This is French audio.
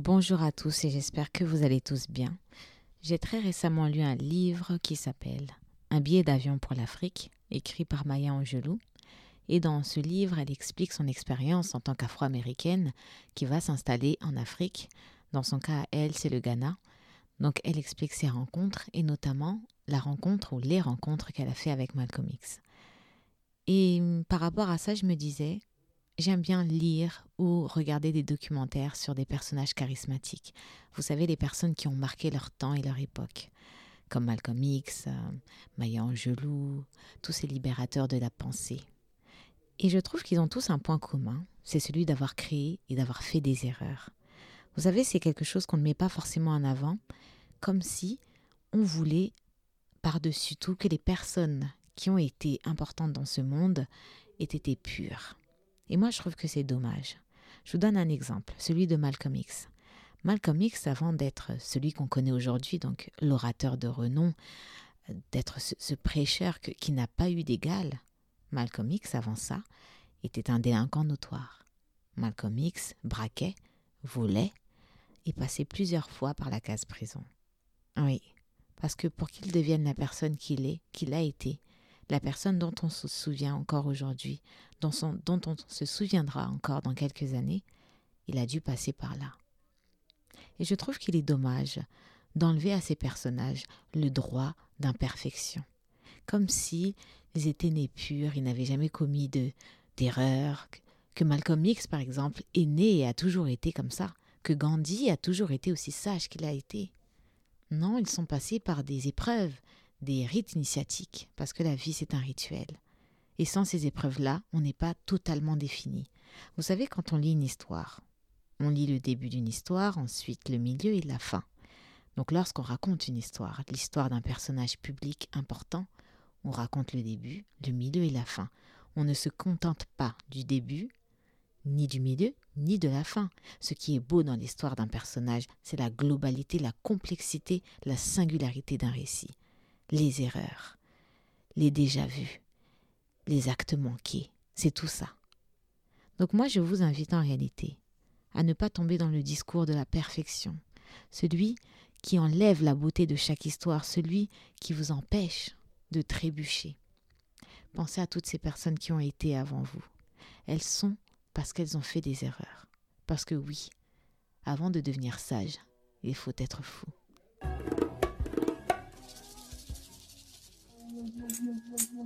Bonjour à tous et j'espère que vous allez tous bien. J'ai très récemment lu un livre qui s'appelle Un billet d'avion pour l'Afrique, écrit par Maya Angelou. Et dans ce livre, elle explique son expérience en tant qu'afro-américaine qui va s'installer en Afrique. Dans son cas, elle, c'est le Ghana. Donc elle explique ses rencontres et notamment la rencontre ou les rencontres qu'elle a fait avec Malcolm X. Et par rapport à ça, je me disais, J'aime bien lire ou regarder des documentaires sur des personnages charismatiques. Vous savez, les personnes qui ont marqué leur temps et leur époque, comme Malcolm X, euh, Maya Angelou, tous ces libérateurs de la pensée. Et je trouve qu'ils ont tous un point commun, c'est celui d'avoir créé et d'avoir fait des erreurs. Vous savez, c'est quelque chose qu'on ne met pas forcément en avant, comme si on voulait, par-dessus tout, que les personnes qui ont été importantes dans ce monde aient été pures et moi, je trouve que c'est dommage. Je vous donne un exemple, celui de Malcolm X. Malcolm X, avant d'être celui qu'on connaît aujourd'hui, donc l'orateur de renom, d'être ce, prêcheur qui n'a pas eu d'égal, Malcolm X, avant ça, était un délinquant notoire. Malcolm X braquait, volait et passait plusieurs fois par la case prison. Oui, parce que pour qu'il devienne la personne qu'il est, qu'il a été, la personne dont on se souvient encore aujourd'hui, dont, on se souviendra encore dans quelques années, il a dû passer par là. Et je trouve qu'il est dommage d'enlever à ces personnages le droit d'imperfection, comme si étaient nés purs, ils n'avaient jamais commis de d'erreurs, que Malcolm X par exemple est né et a toujours été comme ça, que Gandhi a toujours été aussi sage qu'il a été. Non, ils sont passés par des épreuves, des rites initiatiques, parce que la vie c'est un rituel. Et sans ces épreuves-là, on n'est pas totalement défini. Vous savez, quand on lit une histoire, on lit le début d'une histoire, ensuite le milieu et la fin. Donc lorsqu'on raconte une histoire, l'histoire d'un personnage public important, on raconte le début, le milieu et la fin. On ne se contente pas du début, ni du milieu, ni de la fin. Ce qui est beau dans l'histoire d'un personnage, c'est la globalité, la complexité, la singularité d'un récit les erreurs, les déjà-vus, les actes manqués, c'est tout ça. Donc moi, je vous invite en réalité à ne pas tomber dans le discours de la perfection, celui qui enlève la beauté de chaque histoire, celui qui vous empêche de trébucher. Pensez à toutes ces personnes qui ont été avant vous. Elles sont parce qu'elles ont fait des erreurs. Parce que oui, avant de devenir sage, il faut être fou. Mm-hmm.